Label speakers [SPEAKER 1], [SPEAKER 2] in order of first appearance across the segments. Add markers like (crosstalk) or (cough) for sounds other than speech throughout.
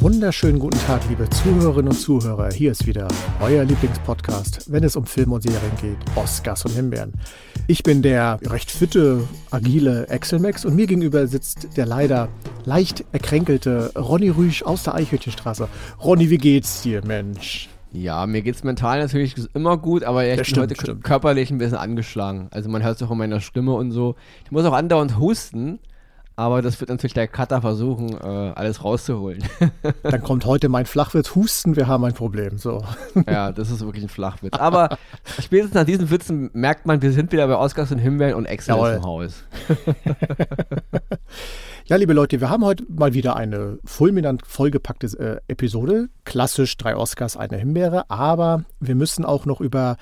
[SPEAKER 1] wunderschönen guten Tag, liebe Zuhörerinnen und Zuhörer. Hier ist wieder euer Lieblingspodcast, wenn es um Filme und Serien geht, Oscars und Himbeeren. Ich bin der recht fitte, agile Exelmax und mir gegenüber sitzt der leider leicht erkränkelte Ronny Rüsch aus der Eichhütchenstraße. Ronny, wie geht's dir, Mensch?
[SPEAKER 2] Ja, mir geht's mental natürlich immer gut, aber ich bin
[SPEAKER 1] stimmt,
[SPEAKER 2] heute
[SPEAKER 1] stimmt.
[SPEAKER 2] körperlich ein bisschen angeschlagen. Also man hört es auch in meiner Stimme und so. Ich muss auch andauernd husten, aber das wird natürlich der Cutter versuchen, äh, alles rauszuholen. (laughs)
[SPEAKER 1] Dann kommt heute mein Flachwitz Husten, wir haben ein Problem. So.
[SPEAKER 2] ja, das ist wirklich ein Flachwitz. Aber spätestens nach diesen Witzen merkt man, wir sind wieder bei Oscars und Himbeeren und Excel
[SPEAKER 1] Jawohl.
[SPEAKER 2] im Haus. (laughs)
[SPEAKER 1] Ja, liebe Leute, wir haben heute mal wieder eine fulminant vollgepackte äh, Episode. Klassisch drei Oscars, eine Himbeere. Aber wir müssen auch noch über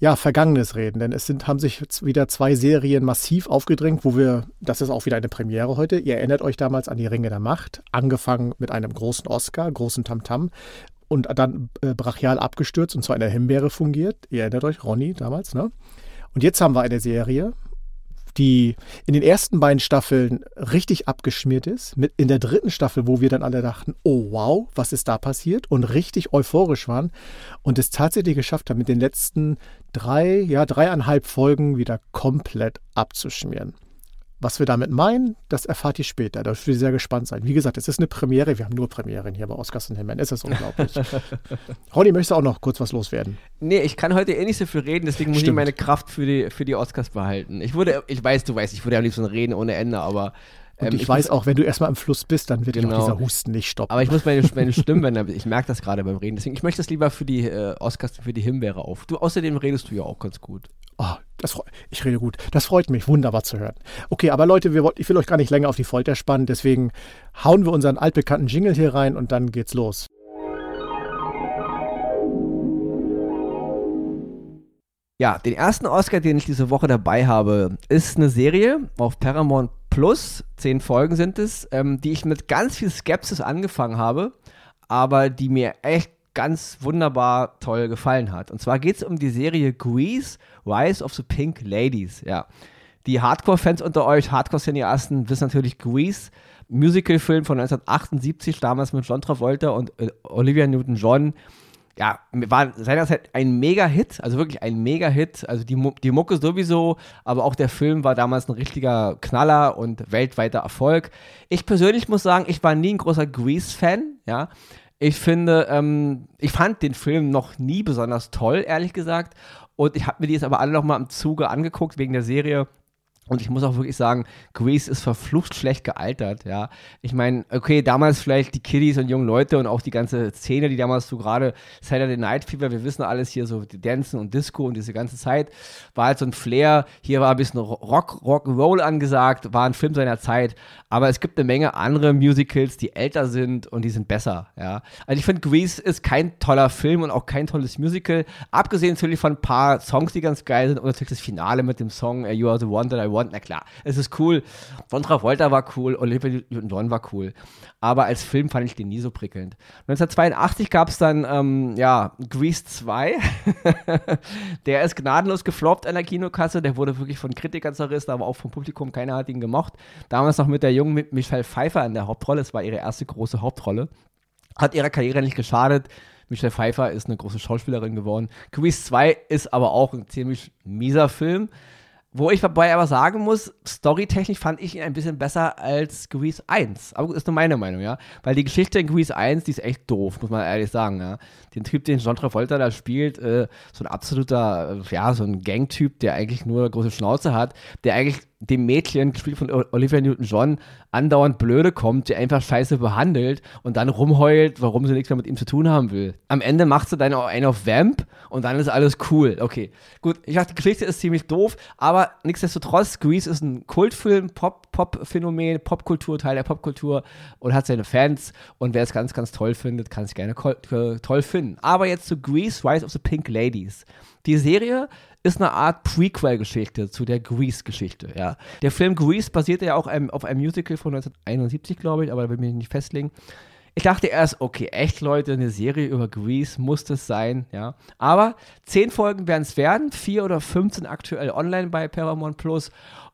[SPEAKER 1] ja, Vergangenes reden, denn es sind, haben sich wieder zwei Serien massiv aufgedrängt, wo wir, das ist auch wieder eine Premiere heute. Ihr erinnert euch damals an die Ringe der Macht, angefangen mit einem großen Oscar, großen Tamtam und dann äh, brachial abgestürzt und zu einer Himbeere fungiert. Ihr erinnert euch, Ronny damals, ne? Und jetzt haben wir eine Serie, die in den ersten beiden Staffeln richtig abgeschmiert ist. Mit in der dritten Staffel, wo wir dann alle dachten, oh wow, was ist da passiert? Und richtig euphorisch waren und es tatsächlich geschafft haben, mit den letzten drei, ja, dreieinhalb Folgen wieder komplett abzuschmieren. Was wir damit meinen, das erfahrt ihr später. Da dürft ihr sehr gespannt sein. Wie gesagt, es ist eine Premiere. Wir haben nur Premieren hier bei Oscars und Himmeln. Es ist unglaublich. (laughs) Ronny, möchtest du auch noch kurz was loswerden?
[SPEAKER 2] Nee, ich kann heute eh nicht so viel reden, deswegen muss ich
[SPEAKER 1] Stimmt.
[SPEAKER 2] meine Kraft für die, für die Oscars behalten. Ich würde, ich weiß, du weißt, ich würde am liebsten reden ohne Ende, aber
[SPEAKER 1] Und
[SPEAKER 2] ähm,
[SPEAKER 1] ich, weiß
[SPEAKER 2] muss-
[SPEAKER 1] auch, wenn du erstmal im Fluss bist, dann wird dir
[SPEAKER 2] Genau.
[SPEAKER 1] noch dieser Husten nicht stoppen.
[SPEAKER 2] Aber ich muss meine, meine (laughs) Stimmbänder, ich merke das gerade beim Reden. Deswegen, ich möchte das lieber für die äh, Oscars, für die Himbeere auf. Du, außerdem redest du ja auch ganz gut.
[SPEAKER 1] Oh, das ich rede gut. Das freut mich, wunderbar zu hören. Okay, aber Leute, wir, ich will euch gar nicht länger auf die Folter spannen, deswegen hauen wir unseren altbekannten Jingle hier rein und dann geht's los.
[SPEAKER 2] Ja, den ersten Oscar, den ich diese Woche dabei habe, ist eine Serie auf Paramount Plus. Zehn Folgen sind es, ähm, die ich mit ganz viel Skepsis angefangen habe, aber die mir echt ganz wunderbar toll gefallen hat. Und zwar geht es um die Serie Grease, Rise of the Pink Ladies. Ja, die Hardcore-Fans unter euch, Hardcore-Cineasten, wissen natürlich Grease, Musical-Film von 1978, damals mit John Travolta und äh, Olivia Newton-John ja, war seinerzeit ein Mega-Hit, also wirklich ein Mega-Hit. Also die, die Mucke sowieso, aber auch der Film war damals ein richtiger Knaller und weltweiter Erfolg. Ich persönlich muss sagen, ich war nie ein großer Grease-Fan, ja. Ich finde, ähm, ich fand den Film noch nie besonders toll, ehrlich gesagt. Und ich habe mir die jetzt aber alle noch mal im Zuge angeguckt wegen der Serie. Und ich muss auch wirklich sagen, Grease ist verflucht schlecht gealtert, ja. Ich meine, okay, damals vielleicht die Kiddies und jungen Leute und auch die ganze Szene, die damals so gerade Saturday Night Fever, wir wissen alles hier so, die Dancen und Disco und diese ganze Zeit, war halt so ein Flair. Hier war ein bisschen Rock, Rock'n'Roll angesagt, war ein Film seiner Zeit. Aber es gibt eine Menge andere Musicals, die älter sind und die sind besser, ja. Also ich finde, Grease ist kein toller Film und auch kein tolles Musical. Abgesehen natürlich von ein paar Songs, die ganz geil sind und natürlich das Finale mit dem Song uh, You Are the One That I Want. Na klar, es ist cool. Von Travolta war cool, Olivia Newton-John war cool. Aber als Film fand ich den nie so prickelnd. 1982 gab es dann, ähm, ja, Grease 2. (laughs) der ist gnadenlos gefloppt an der Kinokasse. Der wurde wirklich von Kritikern zerrissen, aber auch vom Publikum. Keiner hat ihn gemocht. Damals noch mit der jungen Michelle Pfeiffer in der Hauptrolle. Es war ihre erste große Hauptrolle. Hat ihrer Karriere nicht geschadet. Michelle Pfeiffer ist eine große Schauspielerin geworden. Grease 2 ist aber auch ein ziemlich mieser Film. Wo ich dabei aber sagen muss, storytechnisch fand ich ihn ein bisschen besser als Grease 1. Aber gut, ist nur meine Meinung, ja. Weil die Geschichte in Grease 1, die ist echt doof, muss man ehrlich sagen, ja. Den Typ, den John Travolta da spielt, äh, so ein absoluter, äh, ja, so ein Gangtyp, der eigentlich nur eine große Schnauze hat, der eigentlich dem Mädchen, gespielt von Olivia Newton-John, andauernd blöde kommt, die einfach scheiße behandelt und dann rumheult, warum sie nichts mehr mit ihm zu tun haben will. Am Ende macht sie dann auch einen auf Vamp und dann ist alles cool. Okay, gut, ich dachte, die Geschichte ist ziemlich doof, aber nichtsdestotrotz, Grease ist ein Kultfilm, Pop, Pop-Phänomen, Popkultur, Teil der Popkultur und hat seine Fans und wer es ganz, ganz toll findet, kann es gerne äh, toll finden. Aber jetzt zu Grease, Rise of the Pink Ladies. Die Serie ist eine Art Prequel-Geschichte zu der Grease-Geschichte, ja. Der Film Grease basierte ja auch einem, auf einem Musical von 1971, glaube ich, aber da will ich mich nicht festlegen. Ich dachte erst, okay, echt Leute, eine Serie über Grease muss das sein, ja. Aber zehn Folgen werden es werden, vier oder fünf sind aktuell online bei Paramount Plus.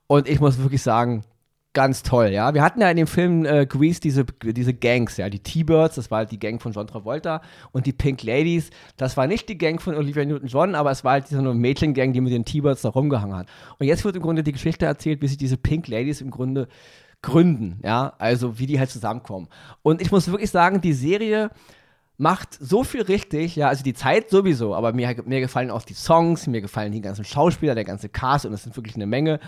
[SPEAKER 2] Und ich muss wirklich sagen, ganz toll, ja. Wir hatten ja in dem Film äh, Grease diese, diese Gangs, ja, die T-Birds, das war halt die Gang von John Travolta und die Pink Ladies, das war nicht die Gang von Olivia Newton-John, aber es war halt diese Mädchengang, die mit den T-Birds da rumgehangen hat. Und jetzt wird im Grunde die Geschichte erzählt, wie sich diese Pink Ladies im Grunde gründen, ja, also wie die halt zusammenkommen. Und ich muss wirklich sagen, die Serie macht so viel richtig, ja, also die Zeit sowieso, aber mir, mir gefallen auch die Songs, mir gefallen die ganzen Schauspieler, der ganze Cast und es sind wirklich eine Menge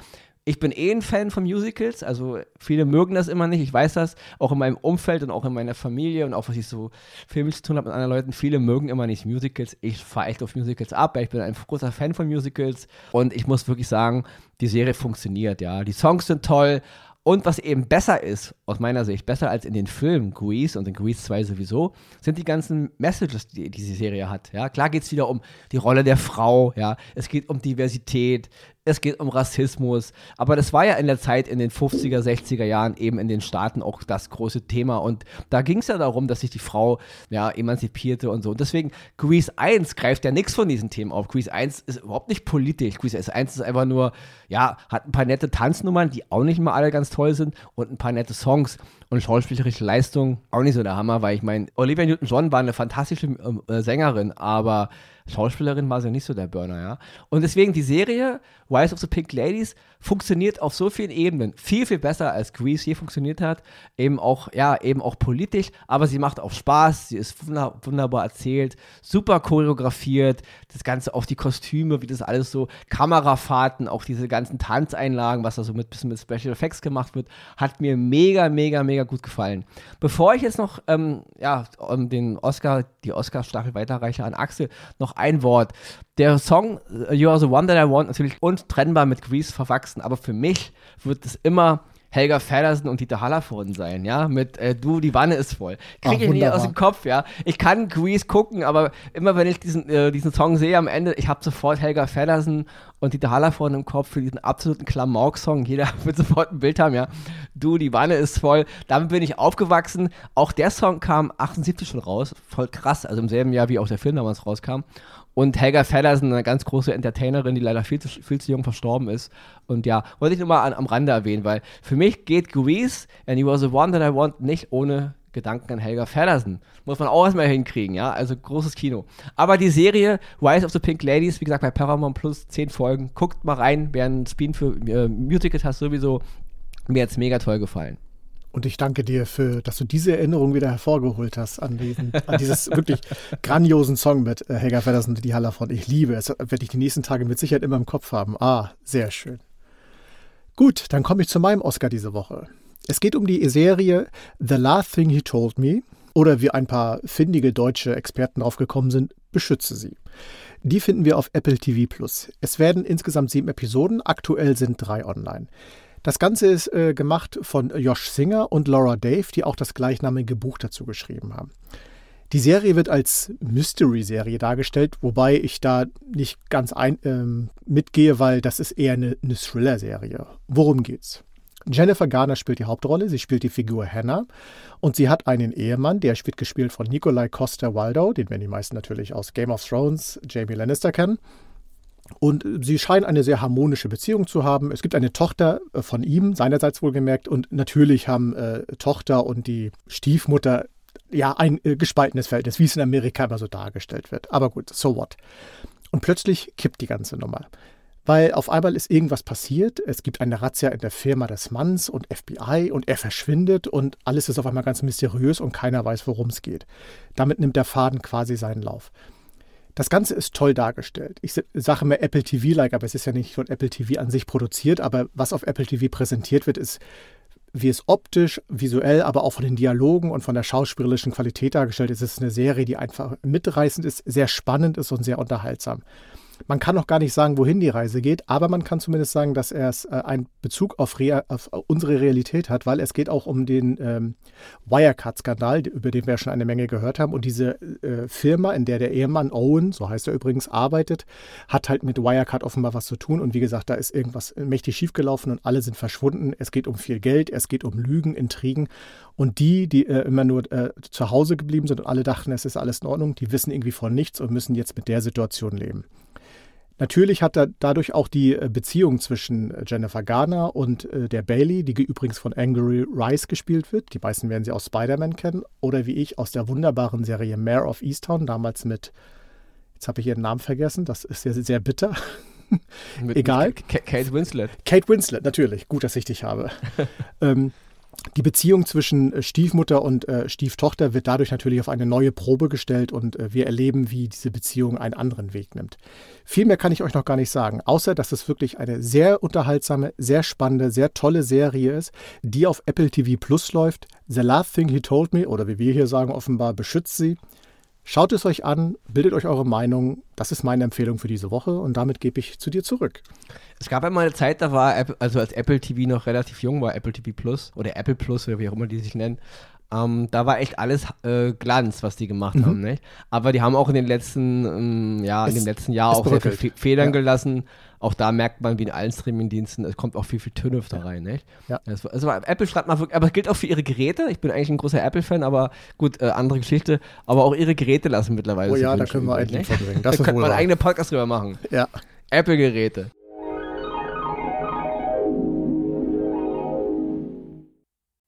[SPEAKER 2] ich bin eh ein Fan von Musicals, also viele mögen das immer nicht, ich weiß das, auch in meinem Umfeld und auch in meiner Familie und auch was ich so filmisch zu tun habe mit anderen Leuten, viele mögen immer nicht Musicals. Ich fahre echt auf Musicals ab, ich bin ein großer Fan von Musicals und ich muss wirklich sagen, die Serie funktioniert, ja. Die Songs sind toll, und was eben besser ist, aus meiner Sicht, besser als in den Filmen Grease und in Grease 2 sowieso, sind die ganzen Messages, die diese Serie hat. Ja, klar geht es wieder um die Rolle der Frau, ja, es geht um Diversität, es geht um Rassismus. Aber das war ja in der Zeit in den 50er, 60er Jahren eben in den Staaten auch das große Thema. Und da ging es ja darum, dass sich die Frau ja, emanzipierte und so. Und deswegen, Grease 1 greift ja nichts von diesen Themen auf. Grease 1 ist überhaupt nicht politisch. Grease 1 ist einfach nur, ja, hat ein paar nette Tanznummern, die auch nicht mal alle ganz toll sind und ein paar nette Songs. Und schauspielerische Leistung auch nicht so der Hammer, weil ich meine, Olivia Newton-John war eine fantastische äh, Sängerin, aber Schauspielerin war sie nicht so der Burner, ja. Und deswegen die Serie Rise of the Pink Ladies funktioniert auf so vielen Ebenen viel, viel besser als Grease hier funktioniert hat. Eben auch, ja, eben auch politisch, aber sie macht auch Spaß, sie ist wunderbar erzählt, super choreografiert, das Ganze, auch die Kostüme, wie das alles so, Kamerafahrten, auch diese ganzen Tanzeinlagen, was da so mit bisschen mit Special Effects gemacht wird, hat mir mega, mega, mega gut gefallen. Bevor ich jetzt noch, ähm, ja, den Oscar, die Oscar-Staffel weiterreiche an Axel, noch ein Wort. Der Song You Are the One That I Want natürlich untrennbar mit Grease verwachsen, aber für mich wird es immer Helga Feddersen und Dieter Hallervorden sein, ja, mit äh, Du, die Wanne ist voll. Kriege ich nicht aus dem Kopf, ja. Ich kann Grease gucken, aber immer wenn ich diesen, äh, diesen Song sehe am Ende, ich habe sofort Helga Feddersen und Dieter Hallervorden im Kopf für diesen absoluten Klamauk-Song. Jeder (laughs) wird sofort ein Bild haben, ja. Du, die Wanne ist voll. Damit bin ich aufgewachsen. Auch der Song kam 78 schon raus, voll krass, also im selben Jahr, wie auch der Film damals rauskam. Und Helga Feddersen, eine ganz große Entertainerin, die leider viel zu, viel zu jung verstorben ist. Und ja, wollte ich nur mal an, am Rande erwähnen, weil für mich geht Grease and You Are the One That I Want nicht ohne Gedanken an Helga Feddersen. Muss man auch erstmal hinkriegen, ja. Also großes Kino. Aber die Serie Rise of the Pink Ladies, wie gesagt, bei Paramount Plus, zehn Folgen. Guckt mal rein, wer einen Spin für äh, Musicals hat, sowieso. Mir es mega toll gefallen.
[SPEAKER 1] Und ich danke dir für, dass du diese Erinnerung wieder hervorgeholt hast an, diesen, an dieses (laughs) wirklich grandiosen Song mit äh, Helga Feddersen und die Hallerfront. Ich liebe es. Werde ich die nächsten Tage mit Sicherheit immer im Kopf haben. Ah, sehr schön. Gut, dann komme ich zu meinem Oscar diese Woche. Es geht um die Serie The Last Thing He Told Me oder wie ein paar findige deutsche Experten draufgekommen sind, Beschütze sie. Die finden wir auf Apple TV Plus. Es werden insgesamt sieben Episoden, aktuell sind drei online. Das Ganze ist äh, gemacht von Josh Singer und Laura Dave, die auch das gleichnamige Buch dazu geschrieben haben. Die Serie wird als Mystery-Serie dargestellt, wobei ich da nicht ganz ein, ähm, mitgehe, weil das ist eher eine, eine Thriller-Serie. Worum geht's? Jennifer Garner spielt die Hauptrolle, sie spielt die Figur Hannah und sie hat einen Ehemann, der wird gespielt von Nikolai Costa-Waldau, den werden die meisten natürlich aus Game of Thrones, Jamie Lannister kennen. Und sie scheinen eine sehr harmonische Beziehung zu haben. Es gibt eine Tochter äh, von ihm, seinerseits wohlgemerkt. Und natürlich haben äh, Tochter und die Stiefmutter ja ein äh, gespaltenes Verhältnis, wie es in Amerika immer so dargestellt wird. Aber gut, so what. Und plötzlich kippt die ganze Nummer. Weil auf einmal ist irgendwas passiert. Es gibt eine Razzia in der Firma des Manns und FBI und er verschwindet und alles ist auf einmal ganz mysteriös und keiner weiß, worum es geht. Damit nimmt der Faden quasi seinen Lauf. Das Ganze ist toll dargestellt. Ich sage mir Apple TV-like, aber es ist ja nicht von Apple TV an sich produziert, aber was auf Apple TV präsentiert wird, ist, wie es optisch, visuell, aber auch von den Dialogen und von der schauspielerischen Qualität dargestellt ist. Es ist eine Serie, die einfach mitreißend ist, sehr spannend ist und sehr unterhaltsam. Man kann noch gar nicht sagen, wohin die Reise geht, aber man kann zumindest sagen, dass er äh, einen Bezug auf, Rea auf, unsere Realität hat, weil es geht auch um den ähm, Wirecard-Skandal, über den wir schon eine Menge gehört haben. Und diese äh, Firma, in der der Ehemann Owen, so heißt er übrigens, arbeitet, hat halt mit Wirecard offenbar was zu tun. Und wie gesagt, da ist irgendwas mächtig schiefgelaufen und alle sind verschwunden. Es geht um viel Geld, es geht um Lügen, Intrigen. Und die, die äh, immer nur äh, zu Hause geblieben sind und alle dachten, es ist alles in Ordnung, die wissen irgendwie von nichts und müssen jetzt mit der Situation leben. Natürlich hat er dadurch auch die äh, Beziehung zwischen äh, Jennifer Garner und äh, der Bailey, die übrigens von Angry Rice gespielt wird. Die meisten werden sie aus Spider-Man kennen. Oder wie ich aus der wunderbaren Serie Mayor of Easttown, damals mit, jetzt habe ich ihren Namen vergessen, das ist sehr, sehr bitter. Egal.
[SPEAKER 2] Kate Winslet.
[SPEAKER 1] Kate Winslet, natürlich. Gut, dass ich dich habe. (laughs) ähm, die Beziehung zwischen äh, Stiefmutter und äh, Stieftochter wird dadurch natürlich auf eine neue Probe gestellt und äh, wir erleben, wie diese Beziehung einen anderen Weg nimmt. Viel mehr kann ich euch noch gar nicht sagen, außer dass es wirklich eine sehr unterhaltsame, sehr spannende, sehr tolle Serie ist, die auf Apple TV Plus läuft. The Last Thing He Told Me, oder wie wir hier sagen, offenbar beschützt sie. Schaut es euch an, bildet euch eure Meinung. Das ist meine Empfehlung für diese Woche und damit gebe ich zu dir zurück.
[SPEAKER 2] Es gab einmal eine Zeit, da war, also als Apple TV noch relativ jung war, Apple TV Plus oder Apple Plus oder wie auch immer die sich nennen, ähm, da war echt alles äh, Glanz, was die gemacht mhm. haben. Nicht? Aber die haben auch in den letzten, ähm, ja, in dem letzten Jahr auch sehr viele Federn ja. gelassen. Auch da merkt man, wie in allen Streaming-Diensten, es kommt auch viel, viel Tönöf da rein. Nicht? Ja. Also, also Apple schreibt mal wirklich, aber es gilt auch für ihre Geräte. Ich bin eigentlich ein großer Apple-Fan, aber gut, äh, andere Geschichte. Aber auch ihre Geräte lassen mittlerweile.
[SPEAKER 1] Oh ja, da können wir ein Lied verbringen. Das (laughs)
[SPEAKER 2] da könnte man einen eigenen Podcast drüber machen.
[SPEAKER 1] Ja.
[SPEAKER 2] Apple-Geräte.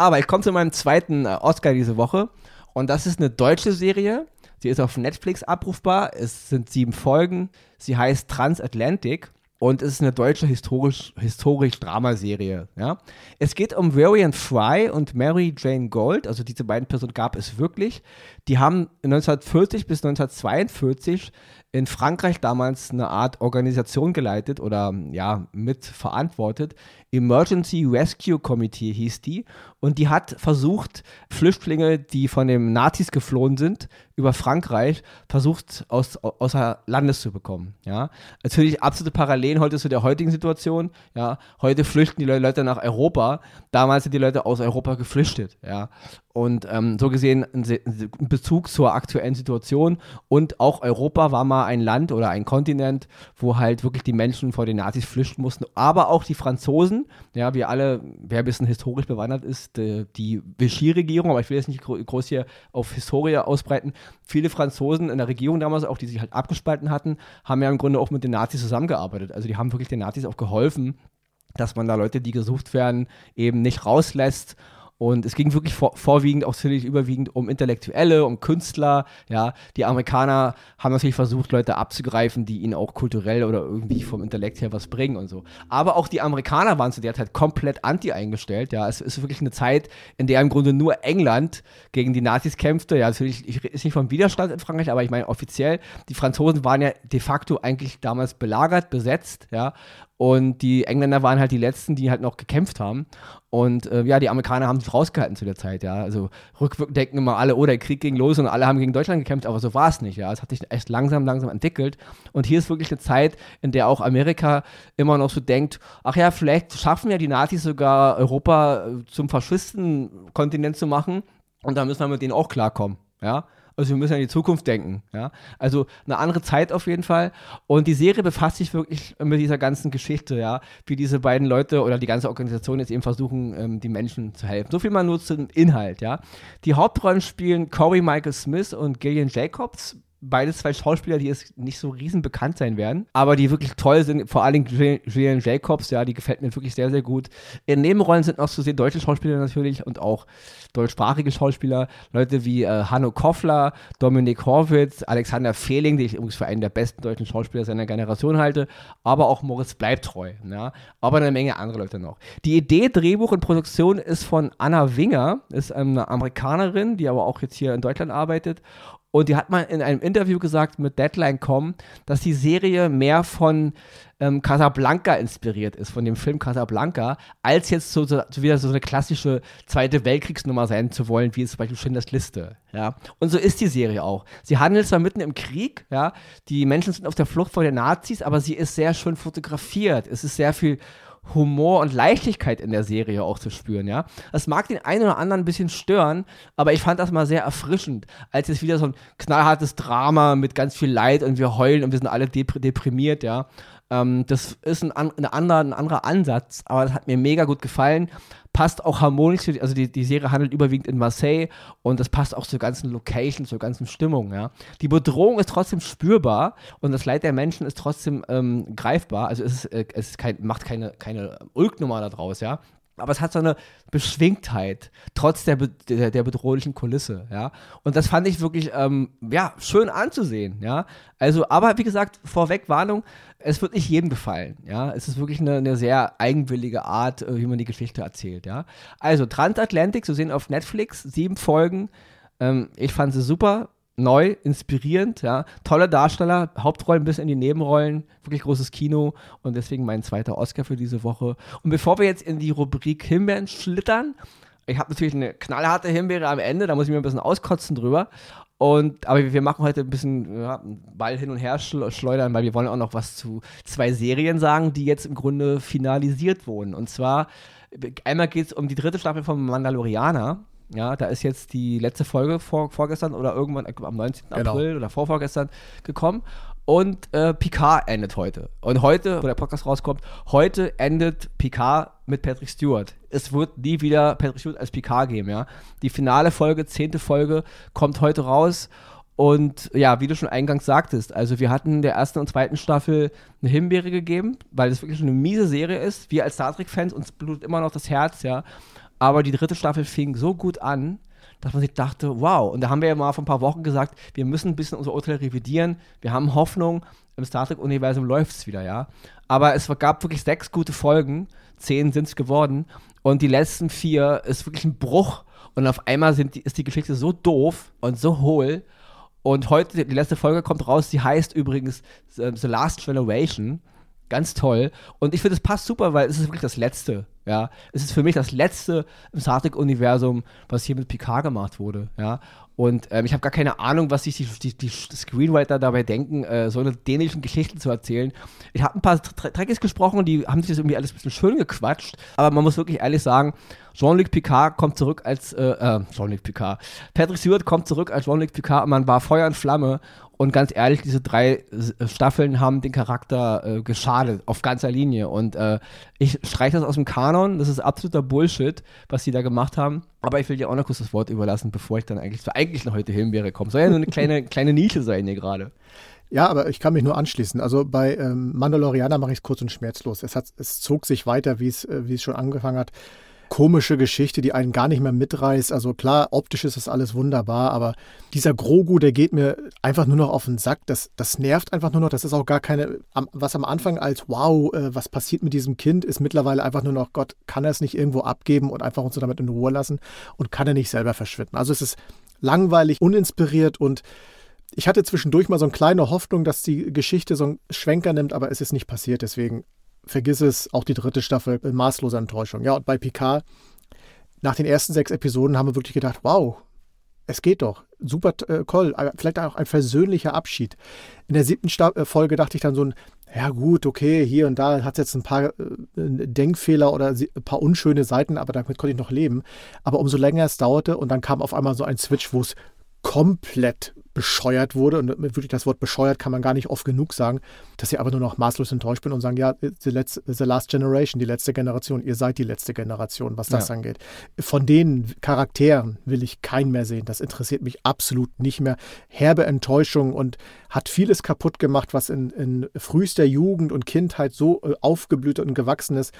[SPEAKER 2] Aber ich komme zu meinem zweiten äh, Oscar diese Woche. Und das ist eine deutsche Serie. Sie ist auf Netflix abrufbar. Es sind sieben Folgen. Sie heißt Transatlantic. Und es ist eine deutsche historisch, historisch Dramaserie. Ja? Es geht um Varian Fry und Mary Jane Gold. Also diese beiden Personen gab es wirklich. Die haben 1940 bis 1942 in Frankreich damals eine Art Organisation geleitet oder ja, mitverantwortet. Emergency Rescue Committee hieß die. Und die hat versucht, Flüchtlinge, die von den Nazis geflohen sind, über Frankreich, versucht aus, außer Landes zu bekommen. Ja? Natürlich absolute Parallelen heute zu der heutigen Situation. Ja? Heute flüchten die Leute nach Europa. Damals sind die Leute aus Europa geflüchtet. Ja? Und ähm, so gesehen ein Bezug zur aktuellen Situation. Und auch Europa war mal ein Land oder ein Kontinent, wo halt wirklich die Menschen vor den Nazis flüchten mussten. Aber auch die Franzosen, ja, wir alle, wer ein bisschen historisch bewandert ist, die, die Vichy-Regierung, aber ich will jetzt nicht groß hier auf Historie ausbreiten. Viele Franzosen in der Regierung damals, auch die sich halt abgespalten hatten, haben ja im Grunde auch mit den Nazis zusammengearbeitet. Also die haben wirklich den Nazis auch geholfen, dass man da Leute, die gesucht werden, eben nicht rauslässt und es ging wirklich vor, vorwiegend, auch ziemlich überwiegend um Intellektuelle, um Künstler. Ja, die Amerikaner haben natürlich versucht, Leute abzugreifen, die ihnen auch kulturell oder irgendwie vom Intellekt her was bringen und so. Aber auch die Amerikaner waren zu der Zeit komplett anti eingestellt. Ja, es ist wirklich eine Zeit, in der im Grunde nur England gegen die Nazis kämpfte. Ja, natürlich ich, ist nicht vom Widerstand in Frankreich, aber ich meine offiziell, die Franzosen waren ja de facto eigentlich damals belagert, besetzt. Ja, und die Engländer waren halt die Letzten, die halt noch gekämpft haben. Und äh, ja, die Amerikaner haben sich rausgehalten zu der Zeit, ja. Also rückwirkend denken immer alle, oh, der Krieg ging los und alle haben gegen Deutschland gekämpft, aber so war es nicht, ja. Es hat sich echt langsam, langsam entwickelt. Und hier ist wirklich eine Zeit, in der auch Amerika immer noch so denkt, ach ja, vielleicht schaffen ja die Nazis sogar Europa äh, zum Faschistenkontinent zu machen. Und da müssen wir mit denen auch klarkommen, ja. Also wir müssen an die Zukunft denken. Ja? Also eine andere Zeit auf jeden Fall. Und die Serie befasst sich wirklich mit dieser ganzen Geschichte, ja, wie diese beiden Leute oder die ganze Organisation jetzt eben versuchen, ähm, die Menschen zu helfen. So viel mal nur zum Inhalt, ja. Die Hauptrollen spielen Corey Michael Smith und Gillian Jacobs beides zwei Schauspieler, die jetzt nicht so riesen bekannt sein werden, aber die wirklich toll sind. Vor allem Julian Jacobs, ja, die gefällt mir wirklich sehr, sehr gut. In Nebenrollen sind noch zu sehen deutsche Schauspieler natürlich und auch deutschsprachige Schauspieler. Leute wie äh, Hanno Koffler, Dominik Horwitz, Alexander Fehling, die ich übrigens für einen der besten deutschen Schauspieler seiner Generation halte, aber auch Moritz Bleibtreu, ja, aber eine Menge andere Leute noch. Die Idee, Drehbuch und Produktion ist von Anna Winger, ist eine Amerikanerin, die aber auch jetzt hier in Deutschland arbeitet und die hat mal in einem Interview gesagt mit Deadline.com, dass die Serie mehr von ähm, Casablanca inspiriert ist, von dem Film Casablanca, als jetzt so, so, wieder so eine klassische Zweite Weltkriegsnummer sein zu wollen, wie es zum Beispiel Schindlers Liste. Ja? Und so ist die Serie auch. Sie handelt zwar mitten im Krieg, ja, die Menschen sind auf der Flucht vor den Nazis, aber sie ist sehr schön fotografiert. Es ist sehr viel Humor und Leichtigkeit in der Serie auch zu spüren, ja. Das mag den einen oder anderen ein bisschen stören, aber ich fand das mal sehr erfrischend, als jetzt wieder so ein knallhartes Drama mit ganz viel Leid und wir heulen und wir sind alle deprimiert, ja. Ähm, das ist ein, ein, anderer, ein anderer Ansatz, aber das hat mir mega gut gefallen. Passt auch harmonisch, also die, die Serie handelt überwiegend in Marseille und das passt auch zur ganzen Location, zur ganzen Stimmung, ja. Die Bedrohung ist trotzdem spürbar und das Leid der Menschen ist trotzdem ähm, greifbar, also es, ist, äh, es ist kein, macht keine, keine Ulknummer daraus, ja aber es hat so eine Beschwingtheit, trotz der, der, der, bedrohlichen Kulisse, ja. Und das fand ich wirklich, ähm, ja, schön anzusehen, ja. Also, aber wie gesagt, vorweg Warnung, es wird nicht jedem gefallen, ja. Es ist wirklich eine, eine sehr eigenwillige Art, äh, wie man die Geschichte erzählt, ja. Also, Transatlantic, so sehen auf Netflix, sieben Folgen. Ähm, ich fand sie super, neu, inspirierend, ja. Tolle Darsteller, Hauptrollen bis in die Nebenrollen, wirklich großes Kino und deswegen mein zweiter Oscar für diese Woche. Und bevor wir jetzt in die Rubrik Himbeeren schlittern, ich habe natürlich eine knallharte Himbeere am Ende, da muss ich mir ein bisschen auskotzen drüber. Und, aber wir machen heute ein bisschen ja, Ball hin und her schleudern, weil wir wollen auch noch was zu zwei Serien sagen, die jetzt im Grunde finalisiert wurden. Und zwar, einmal geht es um die dritte Staffel von Mandalorianer. Ja, da ist jetzt die letzte Folge vor, vorgestern oder irgendwann am 19. Genau. April oder vorvorgestern gekommen. Und äh, Picard endet heute. Und heute, wo der Podcast rauskommt, heute endet Picard mit Patrick Stewart. Es wird nie wieder Patrick Stewart als Picard geben, ja. Die finale Folge, zehnte Folge, kommt heute raus. Und ja, wie du schon eingangs sagtest, also wir hatten der ersten und zweiten Staffel eine Himbeere gegeben, weil es wirklich eine miese Serie ist. Wir als Star Trek-Fans, uns blutet immer noch das Herz, ja. Aber die dritte Staffel fing so gut an, dass man sich dachte, wow. Und da haben wir ja mal vor ein paar Wochen gesagt, wir müssen ein bisschen unser Urteil revidieren. Wir haben Hoffnung, im Star Trek-Universum läuft es wieder, ja. Aber es gab wirklich sechs gute Folgen, zehn sind es geworden. Und die letzten vier ist wirklich ein Bruch. Und auf einmal die, ist die Geschichte so doof und so hohl. Und heute, die letzte Folge kommt raus, die heißt übrigens äh, The Last Generation. Ganz toll. Und ich finde, es passt super, weil es ist wirklich das Letzte. Ja, es ist für mich das letzte im Star Trek-Universum, was hier mit Picard gemacht wurde. Ja, und ähm, ich habe gar keine Ahnung, was sich die, die, die Screenwriter dabei denken, äh, so eine dänischen Geschichten zu erzählen. Ich habe ein paar Trekkies gesprochen, die haben sich das irgendwie alles ein bisschen schön gequatscht, aber man muss wirklich ehrlich sagen, Jean-Luc Picard kommt zurück als, äh, äh, Jean-Luc Picard, Patrick Stewart kommt zurück als Jean-Luc Picard man war Feuer und Flamme und ganz ehrlich, diese drei äh, Staffeln haben den Charakter äh, geschadet, auf ganzer Linie. Und äh, ich streiche das aus dem Kanon. Das ist absoluter Bullshit, was sie da gemacht haben. Aber ich will dir auch noch kurz das Wort überlassen, bevor ich dann eigentlich zur eigentlichen heute Himbeere komme. Soll ja nur eine kleine, (laughs) kleine Nische sein hier gerade.
[SPEAKER 1] Ja, aber ich kann mich nur anschließen. Also bei ähm, Mandalorianer mache ich es kurz und schmerzlos. Es, hat, es zog sich weiter, wie äh, wie es schon angefangen hat komische Geschichte, die einen gar nicht mehr mitreißt. Also klar, optisch ist das alles wunderbar, aber dieser Grogu, der geht mir einfach nur noch auf den Sack. Das, das nervt einfach nur noch. Das ist auch gar keine, was am Anfang als wow, äh, was passiert mit diesem Kind, ist mittlerweile einfach nur noch, Gott, kann er es nicht irgendwo abgeben und einfach uns damit in Ruhe lassen und kann er nicht selber verschwinden. Also es ist langweilig, uninspiriert und ich hatte zwischendurch mal so eine kleine Hoffnung, dass die Geschichte so einen Schwenker nimmt, aber es ist nicht passiert. Deswegen vergiss es, auch die dritte Staffel, äh, maßlose Enttäuschung. Ja, und bei Picard, nach den ersten sechs Episoden haben wir wirklich gedacht, wow, es geht doch. Super äh, toll. Vielleicht auch ein versöhnlicher Abschied. In der siebten Sta äh, Folge dachte ich dann so ein, ja gut, okay, hier und da hat es jetzt ein paar äh, Denkfehler oder ein paar unschöne Seiten, aber damit konnte ich noch leben. Aber umso länger es dauerte und dann kam auf einmal so ein Switch, wo es komplett bescheuert wurde, und wirklich das Wort bescheuert kann man gar nicht oft genug sagen, dass ich aber nur noch maßlos enttäuscht bin und sagen, ja, the, let's, the last generation, die letzte Generation, ihr seid die letzte Generation, was das ja. angeht. Von den Charakteren will ich keinen mehr sehen. Das interessiert mich absolut nicht mehr. Herbe Enttäuschung und hat vieles kaputt gemacht, was in, in frühester Jugend und Kindheit so äh, aufgeblüht und gewachsen ist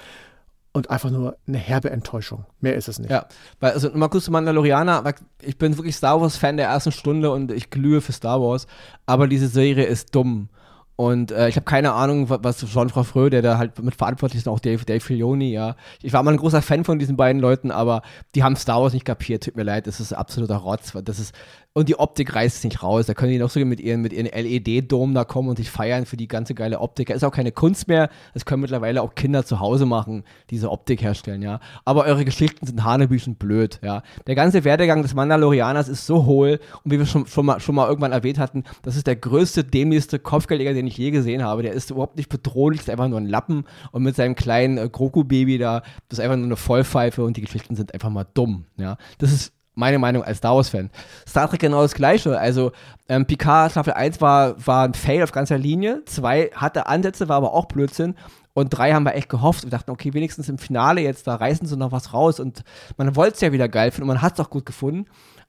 [SPEAKER 1] und einfach nur eine herbe Enttäuschung. Mehr ist es nicht.
[SPEAKER 2] Ja, weil, also Markus Mandalorianer, ich bin wirklich Star Wars-Fan der ersten Stunde und ich glühe für Star Wars, aber diese Serie ist dumm. Und äh, ich habe keine Ahnung, was Jean Frau der da halt mit verantwortlich ist, auch Dave, Dave Filoni, ja. Ich war mal ein großer Fan von diesen beiden Leuten, aber die haben Star Wars nicht kapiert, tut mir leid, das ist absoluter Rotz. Das ist, und die Optik reißt es nicht raus. Da können die noch so mit ihren, mit ihren LED-Domen da kommen und sich feiern für die ganze geile Optik. Das ist auch keine Kunst mehr. Das können mittlerweile auch Kinder zu Hause machen, diese Optik herstellen, ja. Aber eure Geschichten sind hanebüchen blöd, ja. Der ganze Werdegang des Mandalorianers ist so hohl und wie wir schon, schon, mal, schon mal irgendwann erwähnt hatten, das ist der größte, dämlichste Kopfgeldjäger, den ich je gesehen habe. Der ist überhaupt nicht bedrohlich, ist einfach nur ein Lappen und mit seinem kleinen äh, Grogu-Baby da, das ist einfach nur eine Vollpfeife und die Geschichten sind einfach mal dumm, ja. Das ist meine Meinung als Star Wars-Fan. Star Trek genau das Gleiche. Also, ähm, Picard Staffel 1 war, war ein Fail auf ganzer Linie. 2 hatte Ansätze, war aber auch Blödsinn. Und drei haben wir echt gehofft. Wir dachten, okay, wenigstens im Finale jetzt, da reißen sie noch was raus. Und man wollte es ja wieder geil finden und man hat es auch gut gefunden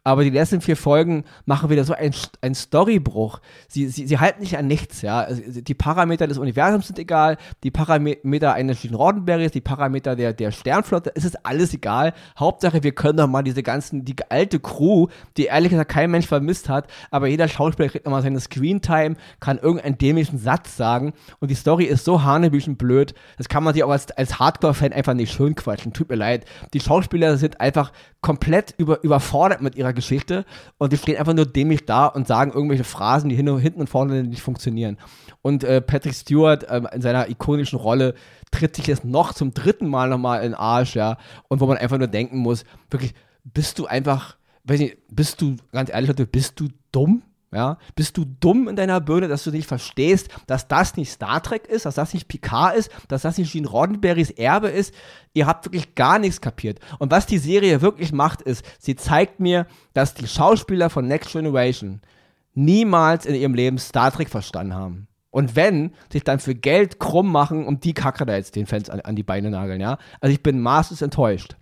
[SPEAKER 2] aber die letzten vier Folgen machen wieder so einen Storybruch. Sie, sie, sie halten nicht an nichts, ja. Also, die Parameter des Universums sind egal, die Parameter eines Gene Roddenberrys, die Parameter der, der Sternflotte, es ist alles egal. Hauptsache, wir können doch mal diese ganzen, die alte Crew, die ehrlich gesagt kein Mensch vermisst hat, aber jeder Schauspieler kriegt nochmal seine Screentime, kann irgendeinen dämlichen Satz sagen und die Story ist so hanebüchen blöd, das kann man sich auch als, als Hardcore-Fan einfach nicht schön quatschen. Tut mir leid. Die Schauspieler sind einfach komplett über, überfordert mit ihrer Geschichte und die stehen einfach nur dämlich da und sagen irgendwelche Phrasen, die hinten und vorne nicht funktionieren. Und äh, Patrick Stewart äh, in seiner ikonischen Rolle tritt sich jetzt noch zum dritten Mal nochmal in den Arsch, ja, und wo man einfach nur denken muss, wirklich, bist du einfach, weiß nicht, bist du, ganz ehrlich, bist du dumm? Ja, bist du dumm in deiner Birne, dass du nicht verstehst, dass das nicht Star Trek ist, dass das nicht Picard ist, dass das nicht Gene Roddenberrys Erbe ist? Ihr habt wirklich gar nichts kapiert. Und was die Serie wirklich macht, ist, sie zeigt mir, dass die Schauspieler von Next Generation niemals in ihrem Leben Star Trek verstanden haben. Und wenn, sich dann für Geld krumm machen und die Kacke da jetzt den Fans an, an die Beine nageln, ja. Also ich bin maßlos enttäuscht.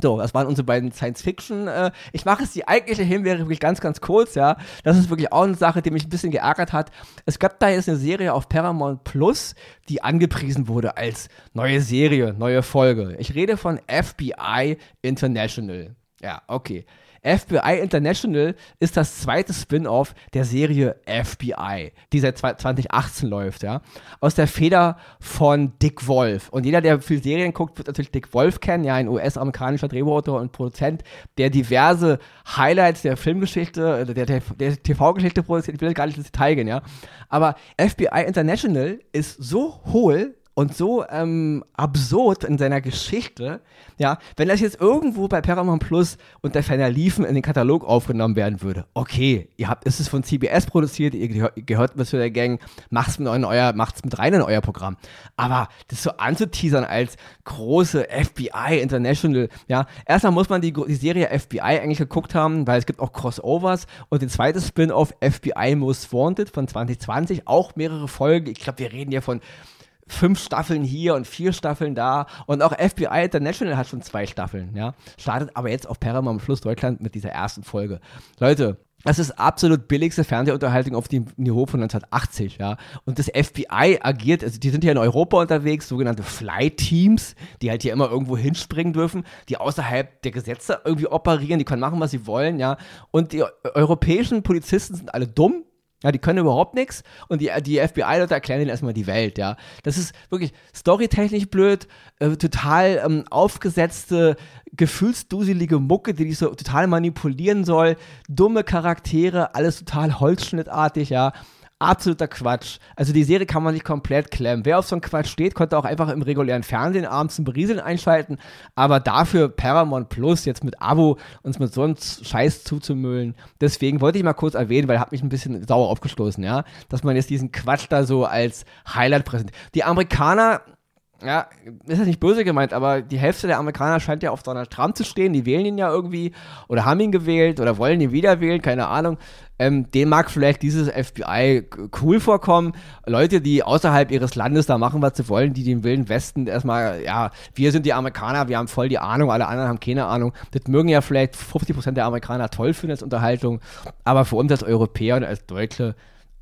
[SPEAKER 2] So, das waren unsere beiden Science-Fiction. Äh, ich mache es die eigentliche Himbeere wirklich ganz, ganz kurz, ja. Das ist wirklich auch eine Sache, die mich ein bisschen geärgert hat. Es gab da jetzt eine Serie auf Paramount Plus, die angepriesen wurde als neue Serie, neue Folge. Ich rede von FBI International. Ja, okay. FBI International ist das zweite Spin-off der Serie FBI, die seit 2018 läuft, ja. Aus der Feder von Dick Wolf. Und jeder, der viel Serien guckt, wird natürlich Dick Wolf kennen, ja, ein US-amerikanischer Drehbuchautor und Produzent, der diverse Highlights der Filmgeschichte, der, der, der TV-Geschichte produziert. Ich will gar nicht ins Detail gehen, ja. Aber FBI International ist so hohl, und so ähm, absurd in seiner Geschichte, ja, wenn das jetzt irgendwo bei Paramount Plus unter ferner Liefen in den Katalog aufgenommen werden würde, okay, ihr habt, ist es von CBS produziert, ihr gehört, mit zu der Gang, macht's mit, euer, macht's mit rein in euer Programm. Aber das so anzuteasern als große FBI International, ja, erstmal muss man die, die Serie FBI eigentlich geguckt haben, weil es gibt auch Crossovers und den zweiten Spin-off FBI Most Wanted von 2020, auch mehrere Folgen. Ich glaube, wir reden ja von fünf Staffeln hier und vier Staffeln da. Und auch FBI International hat schon zwei Staffeln, ja. Startet aber jetzt auf Paramount Fluss Deutschland mit dieser ersten Folge. Leute, das ist absolut billigste Fernsehunterhaltung auf dem Niveau von 1980, ja. Und das FBI agiert, also die sind hier in Europa unterwegs, sogenannte Fly-Teams, die halt hier immer irgendwo hinspringen dürfen, die außerhalb der Gesetze irgendwie operieren, die können machen, was sie wollen, ja. Und die europäischen Polizisten sind alle dumm, ja, die können überhaupt nichts und die, die FBI-Leute erklären ihnen erstmal die Welt, ja. Das ist wirklich storytechnisch blöd, äh, total ähm, aufgesetzte, gefühlsduselige Mucke, die dich so total manipulieren soll, dumme Charaktere, alles total holzschnittartig, ja absoluter Quatsch. Also die Serie kann man nicht komplett klemmen. Wer auf so einen Quatsch steht, konnte auch einfach im regulären Fernsehen abends zum Berieseln einschalten. Aber dafür Paramount Plus jetzt mit Abo uns mit so einem Scheiß zuzumüllen. Deswegen wollte ich mal kurz erwähnen, weil hat mich ein bisschen sauer aufgestoßen, ja, dass man jetzt diesen Quatsch da so als Highlight präsentiert. Die Amerikaner ja, ist das nicht böse gemeint, aber die Hälfte der Amerikaner scheint ja auf Donald Trump zu stehen. Die wählen ihn ja irgendwie oder haben ihn gewählt oder wollen ihn wieder wählen, keine Ahnung. Ähm, den mag vielleicht dieses FBI cool vorkommen. Leute, die außerhalb ihres Landes da machen, was sie wollen, die den Wilden Westen erstmal, ja, wir sind die Amerikaner, wir haben voll die Ahnung, alle anderen haben keine Ahnung. Das mögen ja vielleicht 50% der Amerikaner toll finden als Unterhaltung, aber für uns als Europäer und als Deutsche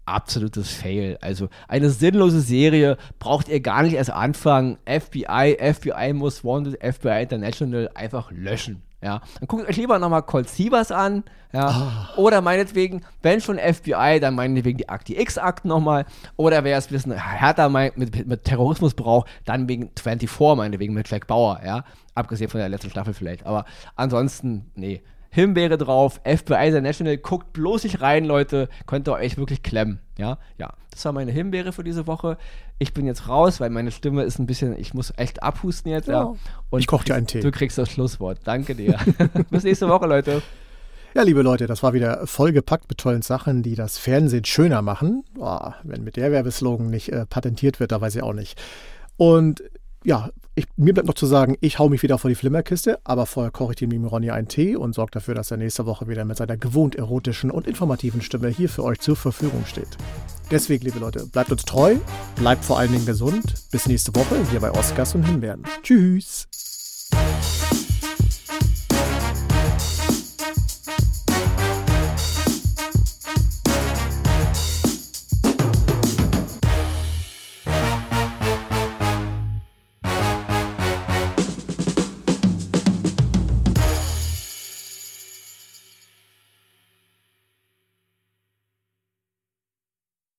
[SPEAKER 2] absolutes Fail. Also eine sinnlose Serie braucht ihr gar nicht erst anfangen. FBI, FBI Most Wanted, FBI International einfach löschen. Ja, dann guckt euch lieber nochmal Colt Sievers an, ja, oh. oder meinetwegen, wenn schon FBI, dann meinetwegen die Akti X-Akten nochmal, oder wer es ein bisschen härter meint, mit, mit Terrorismus braucht, dann wegen 24, meinetwegen mit Jack Bauer, ja, abgesehen von der letzten Staffel vielleicht, aber ansonsten, nee, Himbeere drauf, FBI International, guckt bloß nicht rein, Leute, könnt ihr euch wirklich klemmen. Ja, ja, das war meine Himbeere für diese Woche. Ich bin jetzt raus, weil meine Stimme ist ein bisschen, ich muss echt abhusten jetzt. Ja.
[SPEAKER 1] ja. Und ich koche dir einen Tee.
[SPEAKER 2] Du kriegst das Schlusswort. Danke dir. (laughs) Bis nächste Woche, Leute.
[SPEAKER 1] Ja, liebe Leute, das war wieder vollgepackt mit tollen Sachen, die das Fernsehen schöner machen. Oh, wenn mit der Werbeslogan nicht äh, patentiert wird, da weiß ich auch nicht. Und ja, ich, mir bleibt noch zu sagen, ich hau mich wieder vor die Flimmerkiste, aber vorher koche ich dem lieben Ronny einen Tee und sorge dafür, dass er nächste Woche wieder mit seiner gewohnt erotischen und informativen Stimme hier für euch zur Verfügung steht. Deswegen, liebe Leute, bleibt uns treu, bleibt vor allen Dingen gesund. Bis nächste Woche hier bei Oscars und Himbeeren. Tschüss.